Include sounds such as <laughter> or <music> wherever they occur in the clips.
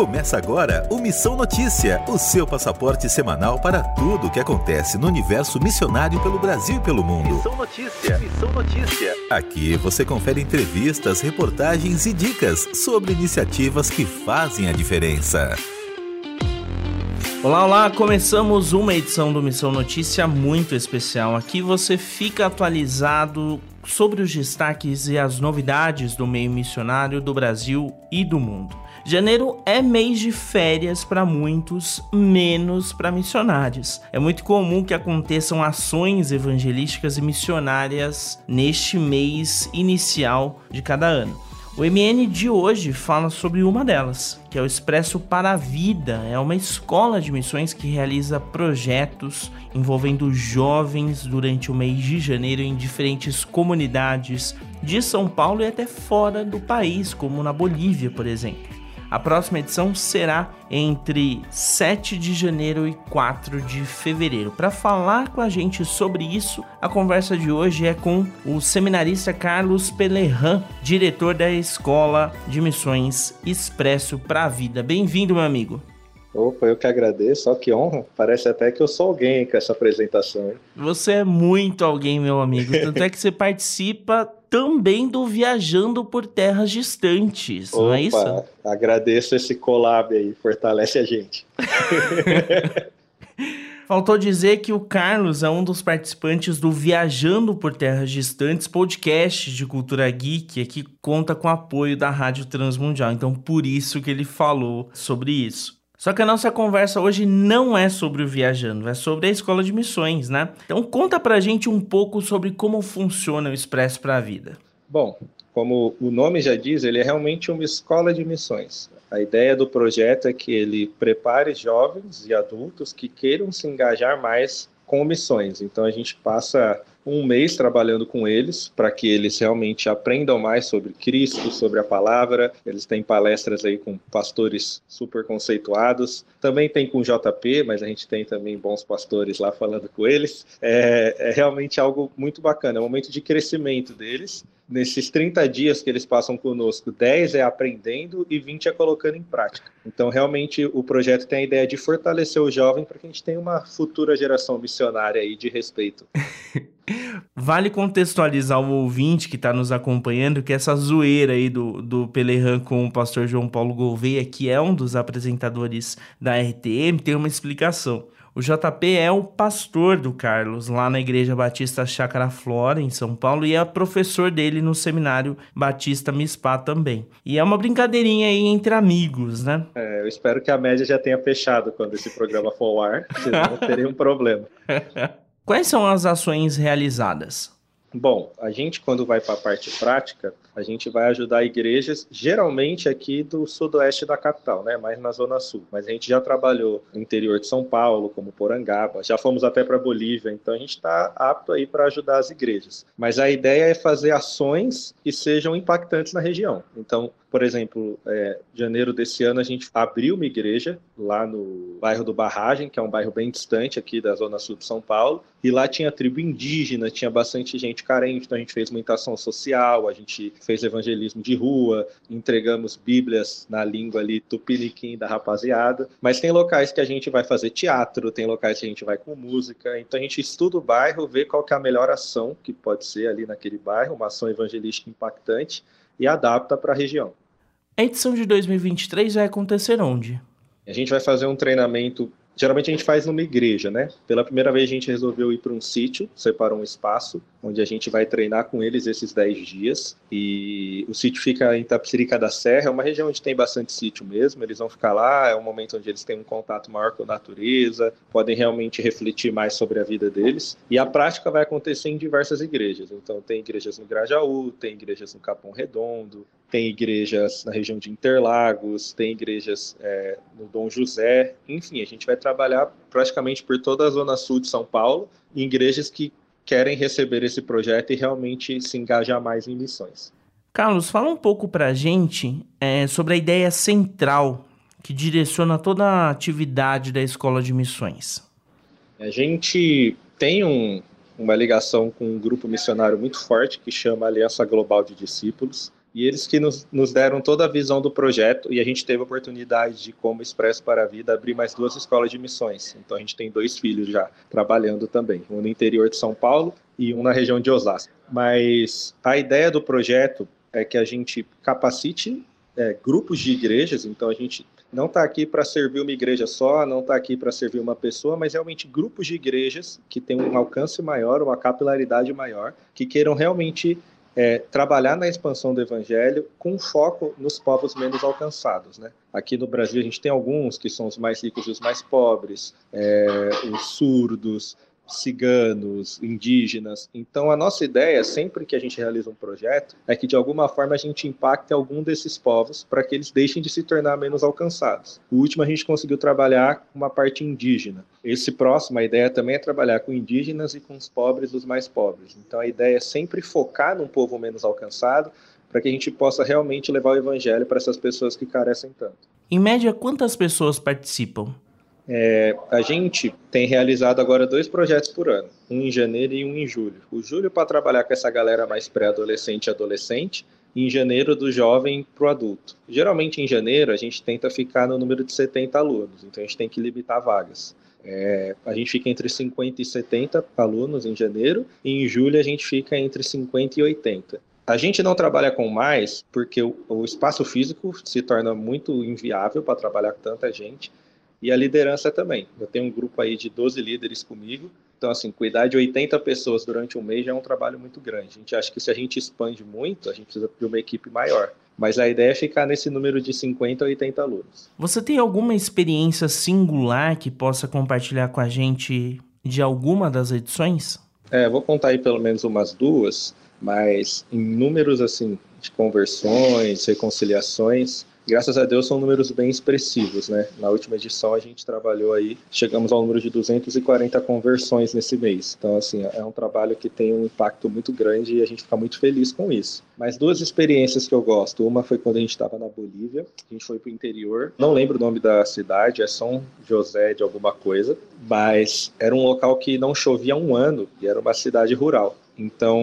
Começa agora o Missão Notícia, o seu passaporte semanal para tudo o que acontece no universo missionário pelo Brasil e pelo mundo. Missão Notícia, Missão Notícia. Aqui você confere entrevistas, reportagens e dicas sobre iniciativas que fazem a diferença. Olá, olá! Começamos uma edição do Missão Notícia muito especial. Aqui você fica atualizado sobre os destaques e as novidades do meio missionário do Brasil e do mundo. Janeiro é mês de férias para muitos, menos para missionários. É muito comum que aconteçam ações evangelísticas e missionárias neste mês inicial de cada ano. O MN de hoje fala sobre uma delas, que é o Expresso para a Vida. É uma escola de missões que realiza projetos envolvendo jovens durante o mês de janeiro em diferentes comunidades de São Paulo e até fora do país, como na Bolívia, por exemplo. A próxima edição será entre 7 de janeiro e 4 de fevereiro. Para falar com a gente sobre isso, a conversa de hoje é com o seminarista Carlos Pelerran, diretor da Escola de Missões Expresso para a Vida. Bem-vindo, meu amigo. Opa, eu que agradeço, ó que honra. Parece até que eu sou alguém com essa apresentação. Hein? Você é muito alguém, meu amigo. <laughs> Tanto é que você participa também do Viajando por Terras Distantes, Opa, não é isso? Agradeço esse collab aí, fortalece a gente. <laughs> Faltou dizer que o Carlos é um dos participantes do Viajando por Terras Distantes, podcast de cultura geek, que conta com apoio da Rádio Transmundial. Então, por isso que ele falou sobre isso. Só que a nossa conversa hoje não é sobre o viajando, é sobre a escola de missões, né? Então conta pra gente um pouco sobre como funciona o Expresso para a Vida. Bom, como o nome já diz, ele é realmente uma escola de missões. A ideia do projeto é que ele prepare jovens e adultos que queiram se engajar mais com missões. Então a gente passa um mês trabalhando com eles para que eles realmente aprendam mais sobre Cristo, sobre a palavra. Eles têm palestras aí com pastores super conceituados. Também tem com JP, mas a gente tem também bons pastores lá falando com eles. É, é realmente algo muito bacana, é um momento de crescimento deles. Nesses 30 dias que eles passam conosco, 10 é aprendendo e 20 é colocando em prática. Então, realmente, o projeto tem a ideia de fortalecer o jovem para que a gente tenha uma futura geração missionária aí de respeito. <laughs> Vale contextualizar o ouvinte que está nos acompanhando que essa zoeira aí do, do Pelerran com o pastor João Paulo Gouveia, que é um dos apresentadores da RTM, tem uma explicação. O JP é o pastor do Carlos lá na Igreja Batista Chácara Flora, em São Paulo, e é professor dele no Seminário Batista Mispá também. E é uma brincadeirinha aí entre amigos, né? É, eu espero que a média já tenha fechado quando esse programa for ao ar, <laughs> senão teria um problema. <laughs> Quais são as ações realizadas? Bom, a gente quando vai para a parte prática, a gente vai ajudar igrejas, geralmente aqui do sudoeste da capital, né? Mais na zona sul. Mas a gente já trabalhou no interior de São Paulo, como Porangaba, já fomos até para Bolívia, então a gente está apto aí para ajudar as igrejas. Mas a ideia é fazer ações que sejam impactantes na região. Então, por exemplo, é, janeiro desse ano a gente abriu uma igreja lá no bairro do Barragem, que é um bairro bem distante aqui da zona sul de São Paulo, e lá tinha tribo indígena, tinha bastante gente carente, então a gente fez muita ação social, a gente fez evangelismo de rua, entregamos bíblias na língua ali tupiniquim da rapaziada, mas tem locais que a gente vai fazer teatro, tem locais que a gente vai com música, então a gente estuda o bairro, vê qual que é a melhor ação que pode ser ali naquele bairro, uma ação evangelística impactante, e adapta para a região. A edição de 2023 vai acontecer onde? A gente vai fazer um treinamento Geralmente a gente faz numa igreja, né? Pela primeira vez a gente resolveu ir para um sítio, separou um espaço, onde a gente vai treinar com eles esses 10 dias. E o sítio fica em Tapsirica da Serra, é uma região onde tem bastante sítio mesmo. Eles vão ficar lá, é um momento onde eles têm um contato maior com a natureza, podem realmente refletir mais sobre a vida deles. E a prática vai acontecer em diversas igrejas. Então tem igrejas no Grajaú, tem igrejas no Capão Redondo, tem igrejas na região de Interlagos, tem igrejas é, no Dom José, enfim, a gente vai trabalhar praticamente por toda a zona sul de São Paulo, em igrejas que querem receber esse projeto e realmente se engajar mais em missões. Carlos, fala um pouco para a gente é, sobre a ideia central que direciona toda a atividade da Escola de Missões. A gente tem um, uma ligação com um grupo missionário muito forte que chama Aliança Global de Discípulos. E eles que nos, nos, deram toda a visão do projeto e a gente teve a oportunidade de, como Expresso para a Vida, abrir mais duas escolas de missões. Então a gente tem dois filhos já trabalhando também, um no interior de São Paulo e um na região de Osasco. Mas a ideia do projeto é que a gente capacite é, grupos de igrejas, então a gente não está aqui para servir uma igreja só, não está aqui para servir uma pessoa, mas realmente grupos de igrejas que têm um alcance maior, uma capilaridade maior, que queiram realmente é, trabalhar na expansão do evangelho com foco nos povos menos alcançados. Né? Aqui no Brasil a gente tem alguns que são os mais ricos e os mais pobres, é, os surdos, ciganos, indígenas. Então, a nossa ideia, sempre que a gente realiza um projeto, é que de alguma forma a gente impacte algum desses povos para que eles deixem de se tornar menos alcançados. O último a gente conseguiu trabalhar com uma parte indígena. Esse próximo, a ideia também é trabalhar com indígenas e com os pobres dos mais pobres. Então, a ideia é sempre focar num povo menos alcançado para que a gente possa realmente levar o evangelho para essas pessoas que carecem tanto. Em média, quantas pessoas participam? É, a gente tem realizado agora dois projetos por ano, um em janeiro e um em julho. O julho para trabalhar com essa galera mais pré-adolescente e adolescente, e em janeiro do jovem para o adulto. Geralmente em janeiro a gente tenta ficar no número de 70 alunos, então a gente tem que limitar vagas. É, a gente fica entre 50 e 70 alunos em janeiro, e em julho a gente fica entre 50 e 80. A gente não trabalha com mais porque o, o espaço físico se torna muito inviável para trabalhar com tanta gente e a liderança também. Eu tenho um grupo aí de 12 líderes comigo. Então, assim, cuidar de 80 pessoas durante um mês já é um trabalho muito grande. A gente acha que se a gente expande muito, a gente precisa de uma equipe maior. Mas a ideia é ficar nesse número de 50 a 80 alunos. Você tem alguma experiência singular que possa compartilhar com a gente de alguma das edições? É, vou contar aí pelo menos umas duas, mas em números assim de conversões, reconciliações, graças a Deus são números bem expressivos, né? Na última edição a gente trabalhou aí, chegamos ao número de 240 conversões nesse mês. Então, assim, é um trabalho que tem um impacto muito grande e a gente fica muito feliz com isso. Mas duas experiências que eu gosto. Uma foi quando a gente estava na Bolívia, a gente foi para o interior. Não lembro o nome da cidade, é São José de alguma coisa, mas era um local que não chovia há um ano e era uma cidade rural. Então,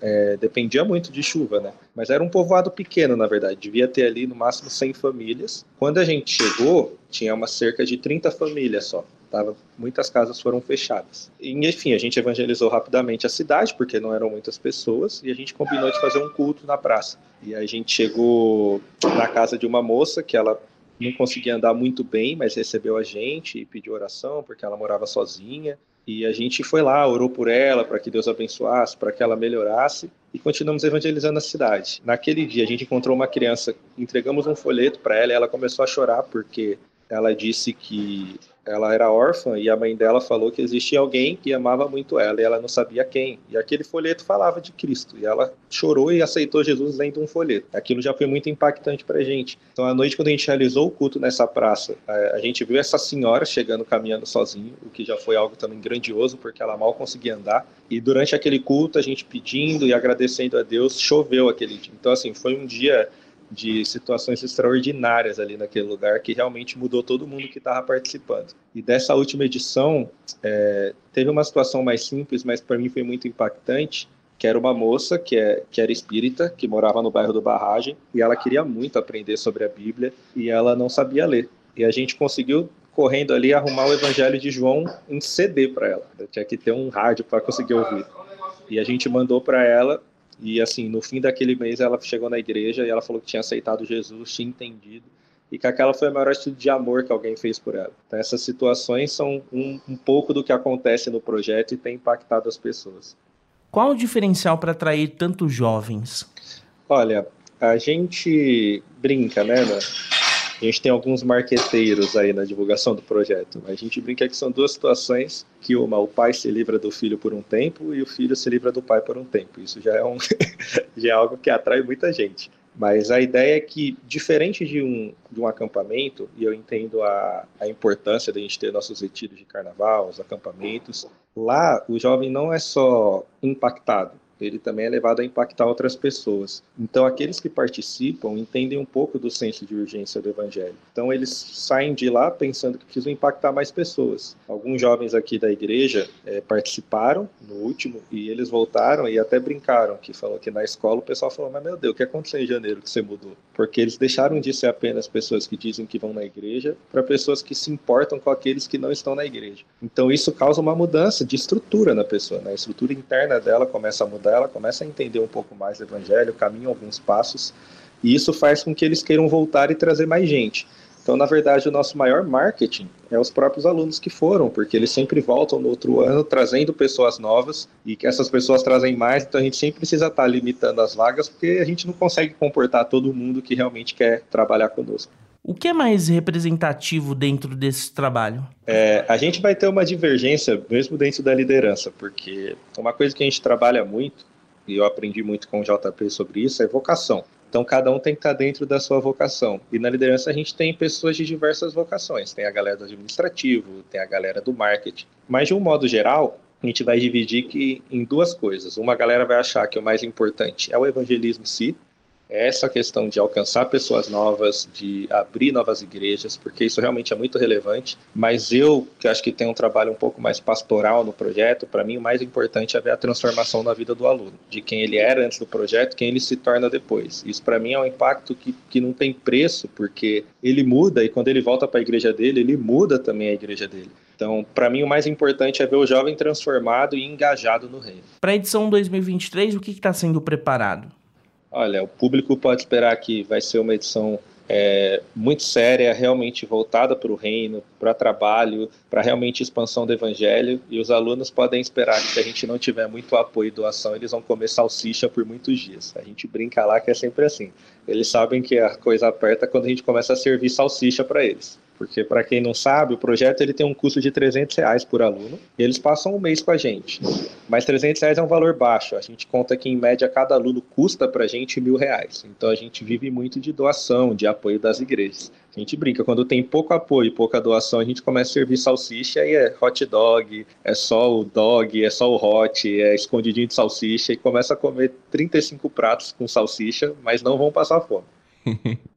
é, dependia muito de chuva, né? Mas era um povoado pequeno, na verdade. Devia ter ali no máximo 100 famílias. Quando a gente chegou, tinha uma cerca de 30 famílias só. Tava, muitas casas foram fechadas. E, enfim, a gente evangelizou rapidamente a cidade, porque não eram muitas pessoas, e a gente combinou de fazer um culto na praça. E a gente chegou na casa de uma moça que ela não conseguia andar muito bem, mas recebeu a gente e pediu oração, porque ela morava sozinha. E a gente foi lá, orou por ela, para que Deus abençoasse, para que ela melhorasse, e continuamos evangelizando a cidade. Naquele dia, a gente encontrou uma criança, entregamos um folheto para ela, e ela começou a chorar porque ela disse que ela era órfã e a mãe dela falou que existia alguém que amava muito ela e ela não sabia quem. E aquele folheto falava de Cristo e ela chorou e aceitou Jesus lendo um folheto. Aquilo já foi muito impactante para gente. Então, à noite, quando a gente realizou o culto nessa praça, a gente viu essa senhora chegando caminhando sozinha, o que já foi algo também grandioso, porque ela mal conseguia andar. E durante aquele culto, a gente pedindo e agradecendo a Deus, choveu aquele dia. Então, assim, foi um dia de situações extraordinárias ali naquele lugar que realmente mudou todo mundo que estava participando. E dessa última edição, é, teve uma situação mais simples, mas para mim foi muito impactante, que era uma moça que, é, que era espírita, que morava no bairro do Barragem, e ela queria muito aprender sobre a Bíblia, e ela não sabia ler. E a gente conseguiu correndo ali arrumar o Evangelho de João em CD para ela. Eu tinha que ter um rádio para conseguir ouvir. E a gente mandou para ela e assim, no fim daquele mês ela chegou na igreja e ela falou que tinha aceitado Jesus, tinha entendido e que aquela foi a maior atitude de amor que alguém fez por ela. Então, essas situações são um, um pouco do que acontece no projeto e tem impactado as pessoas. Qual o diferencial para atrair tantos jovens? Olha, a gente brinca, né? A gente tem alguns marqueteiros aí na divulgação do projeto. A gente brinca que são duas situações que uma, o pai se livra do filho por um tempo e o filho se livra do pai por um tempo. Isso já é, um, <laughs> já é algo que atrai muita gente. Mas a ideia é que, diferente de um, de um acampamento, e eu entendo a, a importância da gente ter nossos retiros de carnaval, os acampamentos, lá o jovem não é só impactado, ele também é levado a impactar outras pessoas. Então, aqueles que participam entendem um pouco do senso de urgência do Evangelho. Então, eles saem de lá pensando que precisam impactar mais pessoas. Alguns jovens aqui da igreja é, participaram no último e eles voltaram e até brincaram, que falou que na escola o pessoal falou: Mas meu Deus, o que aconteceu em janeiro que você mudou? Porque eles deixaram de ser apenas pessoas que dizem que vão na igreja para pessoas que se importam com aqueles que não estão na igreja. Então, isso causa uma mudança de estrutura na pessoa, né? a estrutura interna dela começa a mudar, ela começa a entender um pouco mais do evangelho, caminha alguns passos, e isso faz com que eles queiram voltar e trazer mais gente. Então, na verdade, o nosso maior marketing é os próprios alunos que foram, porque eles sempre voltam no outro ano trazendo pessoas novas e que essas pessoas trazem mais, então a gente sempre precisa estar limitando as vagas, porque a gente não consegue comportar todo mundo que realmente quer trabalhar conosco. O que é mais representativo dentro desse trabalho? É, a gente vai ter uma divergência mesmo dentro da liderança, porque uma coisa que a gente trabalha muito, e eu aprendi muito com o JP sobre isso, é vocação. Então, cada um tem que estar dentro da sua vocação. E na liderança, a gente tem pessoas de diversas vocações. Tem a galera do administrativo, tem a galera do marketing. Mas, de um modo geral, a gente vai dividir que em duas coisas. Uma galera vai achar que o mais importante é o evangelismo em si, essa questão de alcançar pessoas novas, de abrir novas igrejas, porque isso realmente é muito relevante. Mas eu, que acho que tenho um trabalho um pouco mais pastoral no projeto, para mim o mais importante é ver a transformação na vida do aluno, de quem ele era antes do projeto, quem ele se torna depois. Isso para mim é um impacto que, que não tem preço, porque ele muda e quando ele volta para a igreja dele, ele muda também a igreja dele. Então, para mim, o mais importante é ver o jovem transformado e engajado no reino. Para a edição 2023, o que está sendo preparado? Olha, o público pode esperar que vai ser uma edição é, muito séria, realmente voltada para o reino, para trabalho, para realmente expansão do evangelho. E os alunos podem esperar que se a gente não tiver muito apoio e doação, eles vão comer salsicha por muitos dias. A gente brinca lá que é sempre assim. Eles sabem que a coisa aperta quando a gente começa a servir salsicha para eles porque para quem não sabe, o projeto ele tem um custo de 300 reais por aluno e eles passam um mês com a gente. Mas 300 reais é um valor baixo. A gente conta que em média cada aluno custa para a gente mil reais. Então a gente vive muito de doação, de apoio das igrejas. A gente brinca, quando tem pouco apoio, pouca doação, a gente começa a servir salsicha e é hot dog, é só o dog, é só o hot, é escondidinho de salsicha e começa a comer 35 pratos com salsicha, mas não vão passar fome. <laughs>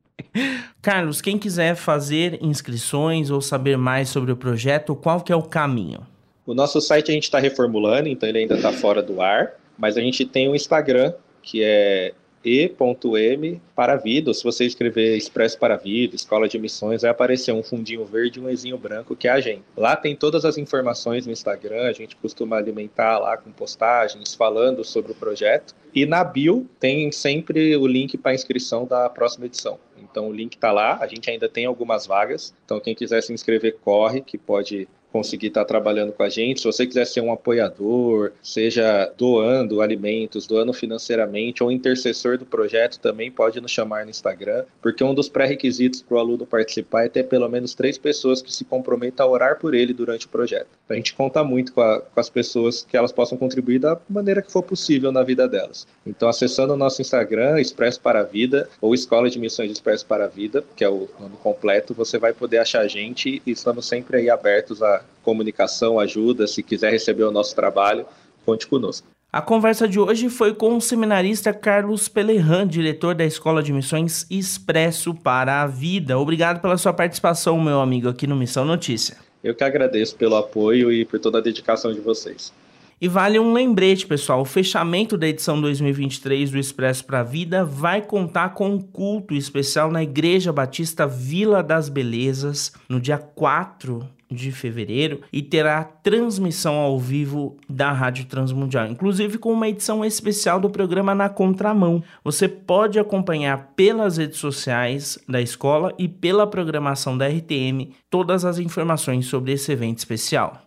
Carlos, quem quiser fazer inscrições ou saber mais sobre o projeto, qual que é o caminho? O nosso site a gente está reformulando, então ele ainda está fora do ar, mas a gente tem um Instagram que é e.m para a vida. Se você escrever Expresso para a Vida, Escola de Missões, vai aparecer um fundinho verde e um ezinho branco que é a gente. Lá tem todas as informações no Instagram, a gente costuma alimentar lá com postagens falando sobre o projeto. E na bio tem sempre o link para inscrição da próxima edição. Então o link está lá, a gente ainda tem algumas vagas. Então quem quiser se inscrever, corre, que pode conseguir estar trabalhando com a gente. Se você quiser ser um apoiador, seja doando alimentos, doando financeiramente ou intercessor do projeto, também pode nos chamar no Instagram, porque um dos pré-requisitos para o aluno participar é ter pelo menos três pessoas que se comprometam a orar por ele durante o projeto. A gente conta muito com, a, com as pessoas que elas possam contribuir da maneira que for possível na vida delas. Então, acessando o nosso Instagram, Expresso para a Vida, ou Escola de Missões Expresso para a Vida, que é o nome completo, você vai poder achar a gente e estamos sempre aí abertos a comunicação, ajuda. Se quiser receber o nosso trabalho, conte conosco. A conversa de hoje foi com o seminarista Carlos Pelerran, diretor da Escola de Missões Expresso para a Vida. Obrigado pela sua participação, meu amigo, aqui no Missão Notícia. Eu que agradeço pelo apoio e por toda a dedicação de vocês. E vale um lembrete, pessoal: o fechamento da edição 2023 do Expresso para a Vida vai contar com um culto especial na Igreja Batista Vila das Belezas no dia 4 de fevereiro e terá transmissão ao vivo da Rádio Transmundial, inclusive com uma edição especial do programa Na Contramão. Você pode acompanhar pelas redes sociais da escola e pela programação da RTM todas as informações sobre esse evento especial.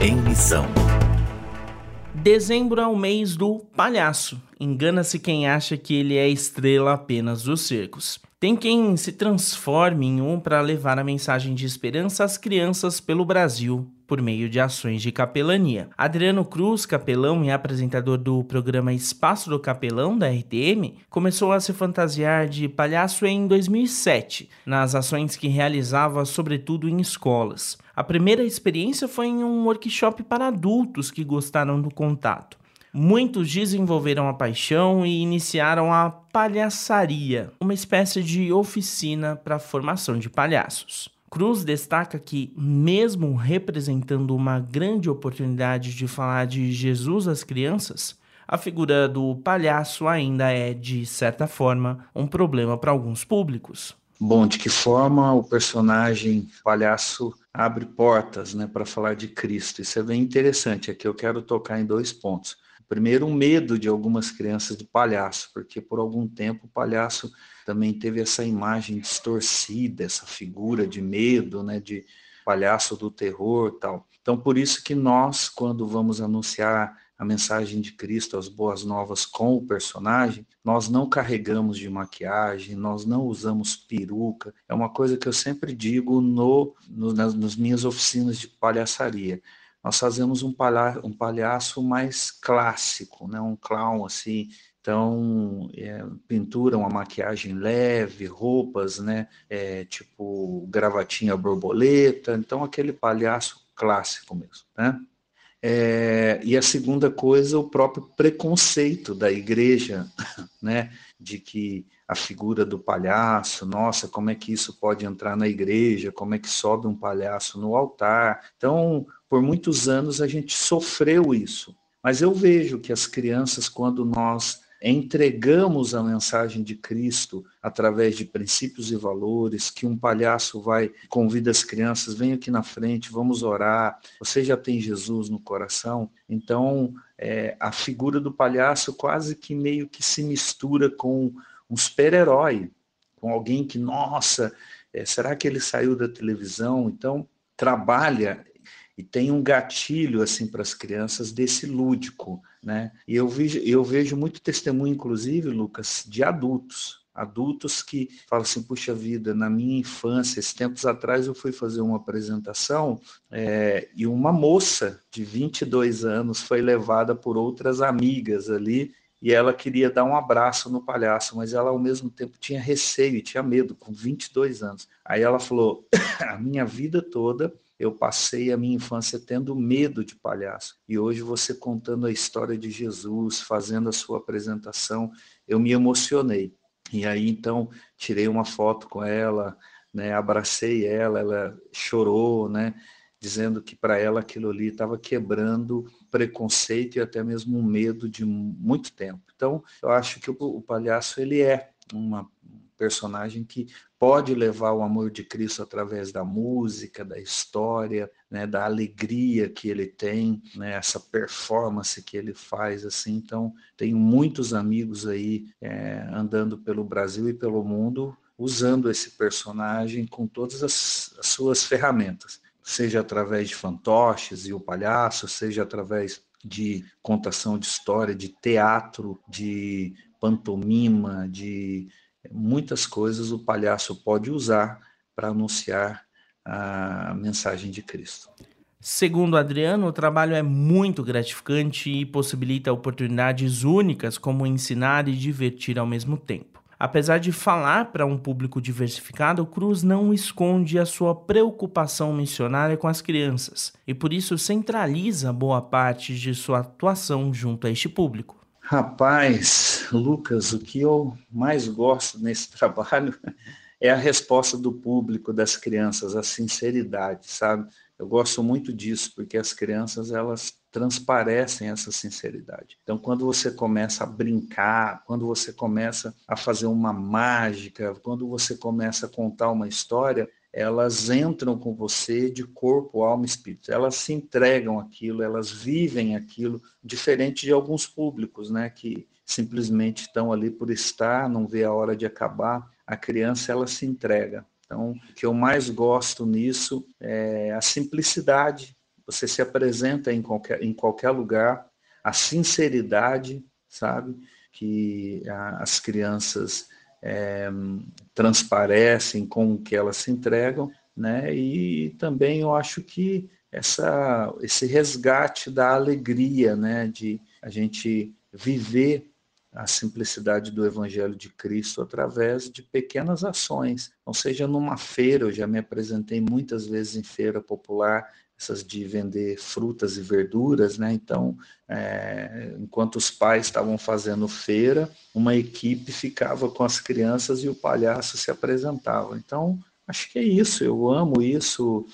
Em missão. Dezembro é o mês do palhaço. Engana-se quem acha que ele é estrela apenas dos circos. Tem quem se transforme em um para levar a mensagem de esperança às crianças pelo Brasil por meio de ações de capelania. Adriano Cruz, capelão e apresentador do programa Espaço do Capelão da RTM, começou a se fantasiar de palhaço em 2007, nas ações que realizava sobretudo em escolas. A primeira experiência foi em um workshop para adultos que gostaram do contato. Muitos desenvolveram a paixão e iniciaram a palhaçaria, uma espécie de oficina para a formação de palhaços. Cruz destaca que, mesmo representando uma grande oportunidade de falar de Jesus às crianças, a figura do palhaço ainda é, de certa forma, um problema para alguns públicos. Bom, de que forma o personagem palhaço abre portas né, para falar de Cristo? Isso é bem interessante. Aqui eu quero tocar em dois pontos. Primeiro, o medo de algumas crianças de palhaço, porque por algum tempo o palhaço também teve essa imagem distorcida, essa figura de medo, né, de palhaço do terror tal. Então, por isso que nós, quando vamos anunciar a mensagem de Cristo, as boas novas com o personagem, nós não carregamos de maquiagem, nós não usamos peruca. É uma coisa que eu sempre digo no, no nas, nas minhas oficinas de palhaçaria nós fazemos um, palha um palhaço mais clássico, né? um clown assim. Então, é, pintura, uma maquiagem leve, roupas, né? É, tipo gravatinha borboleta. Então, aquele palhaço clássico mesmo, né? É, e a segunda coisa, o próprio preconceito da igreja, <laughs> né? De que a figura do palhaço, nossa, como é que isso pode entrar na igreja? Como é que sobe um palhaço no altar? Então, por muitos anos a gente sofreu isso. Mas eu vejo que as crianças, quando nós entregamos a mensagem de Cristo através de princípios e valores, que um palhaço vai, convida as crianças, vem aqui na frente, vamos orar, você já tem Jesus no coração, então é, a figura do palhaço quase que meio que se mistura com um super-herói, com alguém que, nossa, é, será que ele saiu da televisão? Então, trabalha e tem um gatilho assim para as crianças desse lúdico, né? E eu vejo, eu vejo muito testemunho, inclusive, Lucas, de adultos, adultos que falam assim, puxa vida, na minha infância, esses tempos atrás eu fui fazer uma apresentação é, e uma moça de 22 anos foi levada por outras amigas ali e ela queria dar um abraço no palhaço, mas ela ao mesmo tempo tinha receio e tinha medo, com 22 anos. Aí ela falou: <laughs> a minha vida toda eu passei a minha infância tendo medo de palhaço. E hoje você contando a história de Jesus, fazendo a sua apresentação, eu me emocionei. E aí então tirei uma foto com ela, né, abracei ela, ela chorou, né, dizendo que para ela aquilo ali estava quebrando preconceito e até mesmo medo de muito tempo. Então, eu acho que o, o palhaço ele é uma personagem que pode levar o amor de Cristo através da música, da história, né, da alegria que ele tem, né, essa performance que ele faz assim. Então, tenho muitos amigos aí é, andando pelo Brasil e pelo mundo usando esse personagem com todas as, as suas ferramentas, seja através de fantoches e o palhaço, seja através de contação de história, de teatro, de pantomima, de muitas coisas o palhaço pode usar para anunciar a mensagem de Cristo. Segundo Adriano, o trabalho é muito gratificante e possibilita oportunidades únicas como ensinar e divertir ao mesmo tempo. Apesar de falar para um público diversificado, Cruz não esconde a sua preocupação missionária com as crianças e por isso centraliza boa parte de sua atuação junto a este público. Rapaz, Lucas, o que eu mais gosto nesse <laughs> trabalho é a resposta do público, das crianças, a sinceridade, sabe? Eu gosto muito disso, porque as crianças, elas transparecem essa sinceridade. Então, quando você começa a brincar, quando você começa a fazer uma mágica, quando você começa a contar uma história, elas entram com você de corpo, alma espírito. Elas se entregam aquilo, elas vivem aquilo, diferente de alguns públicos, né, que simplesmente estão ali por estar, não vê a hora de acabar. A criança ela se entrega. Então, o que eu mais gosto nisso é a simplicidade. Você se apresenta em qualquer, em qualquer lugar, a sinceridade, sabe? Que a, as crianças é, transparecem com o que elas se entregam, né? E também eu acho que essa, esse resgate da alegria, né? De a gente viver a simplicidade do Evangelho de Cristo através de pequenas ações. Não seja numa feira, eu já me apresentei muitas vezes em feira popular, essas de vender frutas e verduras, né? Então, é, enquanto os pais estavam fazendo feira, uma equipe ficava com as crianças e o palhaço se apresentava. Então, acho que é isso, eu amo isso,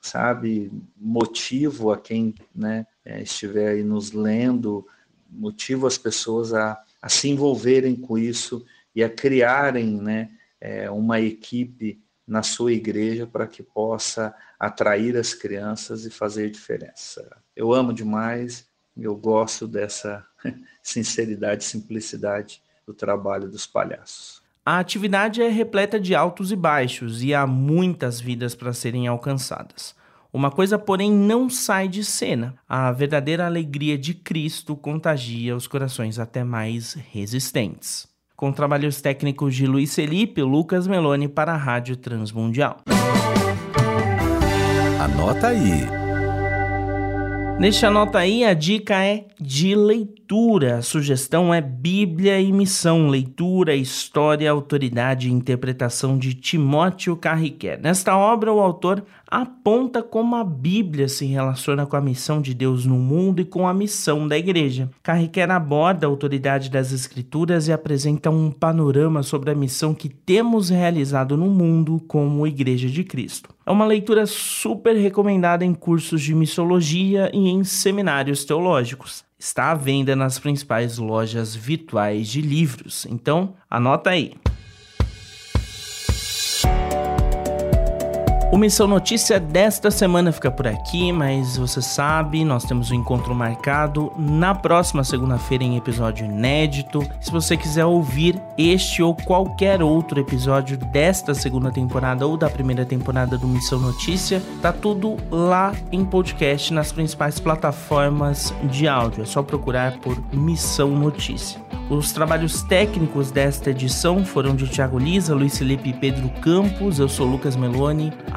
sabe? Motivo a quem né, é, estiver aí nos lendo, motivo as pessoas a a se envolverem com isso e a criarem né, é, uma equipe na sua igreja para que possa atrair as crianças e fazer diferença. Eu amo demais, eu gosto dessa <laughs> sinceridade, simplicidade do trabalho dos palhaços. A atividade é repleta de altos e baixos e há muitas vidas para serem alcançadas. Uma coisa, porém, não sai de cena. A verdadeira alegria de Cristo contagia os corações até mais resistentes. Com trabalhos técnicos de Luiz Felipe, Lucas Meloni para a Rádio Transmundial. Anota aí. Neste anota aí, a dica é de leitura. A sugestão é Bíblia e Missão, leitura, história, autoridade e interpretação de Timóteo Carriquer. Nesta obra, o autor aponta como a Bíblia se relaciona com a missão de Deus no mundo e com a missão da igreja. Carriquer aborda a autoridade das Escrituras e apresenta um panorama sobre a missão que temos realizado no mundo como Igreja de Cristo. É uma leitura super recomendada em cursos de missiologia e em seminários teológicos. Está à venda nas principais lojas virtuais de livros, então anota aí. O Missão Notícia desta semana fica por aqui, mas você sabe, nós temos um encontro marcado na próxima segunda-feira em episódio inédito. Se você quiser ouvir este ou qualquer outro episódio desta segunda temporada ou da primeira temporada do Missão Notícia, tá tudo lá em podcast nas principais plataformas de áudio. É só procurar por Missão Notícia. Os trabalhos técnicos desta edição foram de Thiago Lisa, Luiz Felipe e Pedro Campos. Eu sou Lucas Meloni.